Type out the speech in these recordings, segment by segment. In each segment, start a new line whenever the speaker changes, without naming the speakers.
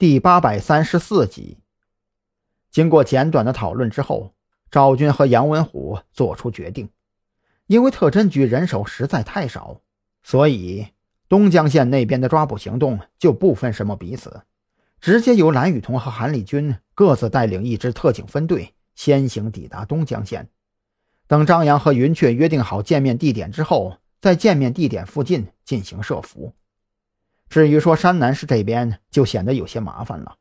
第八百三十四集。经过简短的讨论之后，赵军和杨文虎做出决定，因为特侦局人手实在太少，所以东江县那边的抓捕行动就不分什么彼此，直接由蓝雨桐和韩立军各自带领一支特警分队先行抵达东江县。等张扬和云雀约定好见面地点之后，在见面地点附近进行设伏。至于说山南市这边，就显得有些麻烦了。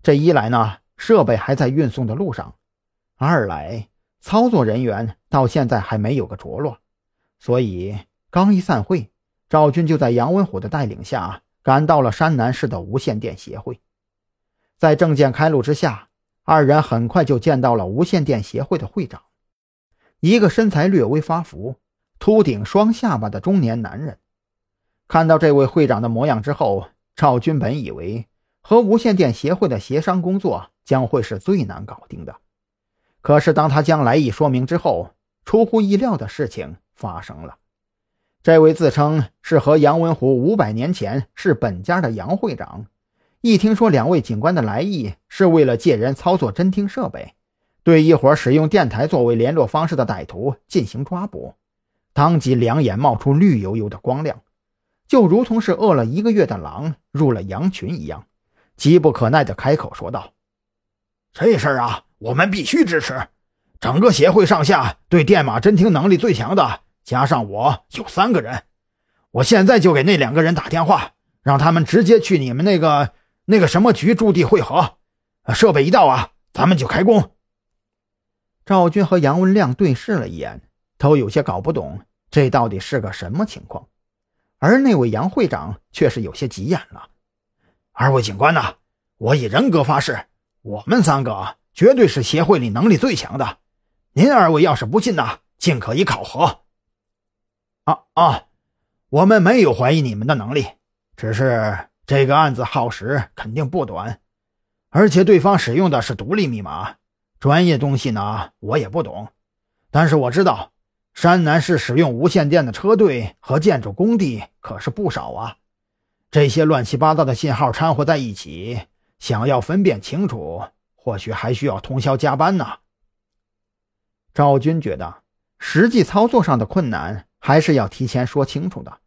这一来呢，设备还在运送的路上；二来，操作人员到现在还没有个着落。所以刚一散会，赵军就在杨文虎的带领下赶到了山南市的无线电协会。在证件开路之下，二人很快就见到了无线电协会的会长。一个身材略微发福、秃顶双下巴的中年男人，看到这位会长的模样之后，赵军本以为和无线电协会的协商工作将会是最难搞定的。可是当他将来意说明之后，出乎意料的事情发生了。这位自称是和杨文虎五百年前是本家的杨会长，一听说两位警官的来意是为了借人操作侦听设备。对一伙使用电台作为联络方式的歹徒进行抓捕，当即两眼冒出绿油油的光亮，就如同是饿了一个月的狼入了羊群一样，急不可耐地开口说道：“
这事儿啊，我们必须支持。整个协会上下对电码侦听能力最强的，加上我有三个人。我现在就给那两个人打电话，让他们直接去你们那个那个什么局驻地汇合。设备一到啊，咱们就开工。”
赵军和杨文亮对视了一眼，都有些搞不懂这到底是个什么情况。而那位杨会长却是有些急眼了：“
二位警官呐，我以人格发誓，我们三个绝对是协会里能力最强的。您二位要是不信呐，尽可以考核。”“啊啊，我们没有怀疑你们的能力，只是这个案子耗时肯定不短，而且对方使用的是独立密码。”专业东西呢，我也不懂，但是我知道，山南市使用无线电的车队和建筑工地可是不少啊。这些乱七八糟的信号掺和在一起，想要分辨清楚，或许还需要通宵加班呢。
赵军觉得，实际操作上的困难还是要提前说清楚的，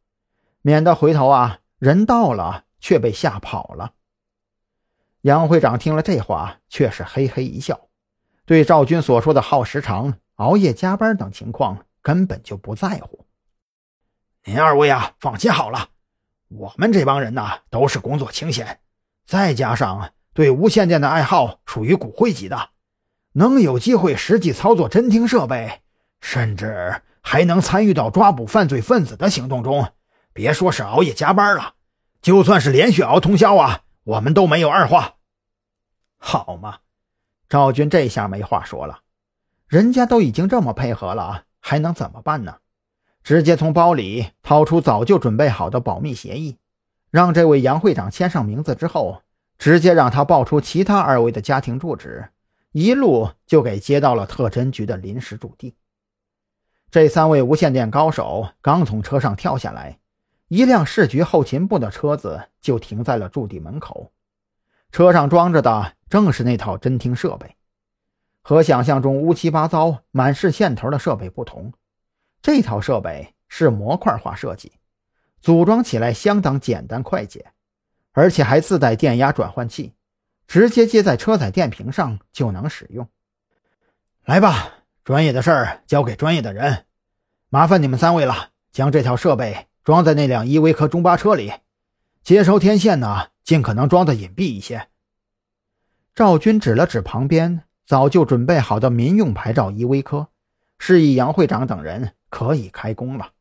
免得回头啊，人到了却被吓跑了。杨会长听了这话，却是嘿嘿一笑。对赵军所说的耗时长、熬夜加班等情况根本就不在乎。
您二位啊，放心好了，我们这帮人呐都是工作清闲，再加上对无线电的爱好属于骨灰级的，能有机会实际操作侦听设备，甚至还能参与到抓捕犯罪分子的行动中。别说是熬夜加班了，就算是连续熬通宵啊，我们都没有二话。
好嘛。赵军这下没话说了，人家都已经这么配合了，还能怎么办呢？直接从包里掏出早就准备好的保密协议，让这位杨会长签上名字之后，直接让他报出其他二位的家庭住址，一路就给接到了特侦局的临时驻地。这三位无线电高手刚从车上跳下来，一辆市局后勤部的车子就停在了驻地门口，车上装着的。正是那套侦听设备，和想象中乌七八糟、满是线头的设备不同，这套设备是模块化设计，组装起来相当简单快捷，而且还自带电压转换器，直接接在车载电瓶上就能使用。
来吧，专业的事儿交给专业的人，麻烦你们三位了，将这套设备装在那辆依维柯中巴车里，接收天线呢，尽可能装的隐蔽一些。
赵军指了指旁边早就准备好的民用牌照依维柯，示意杨会长等人可以开工了。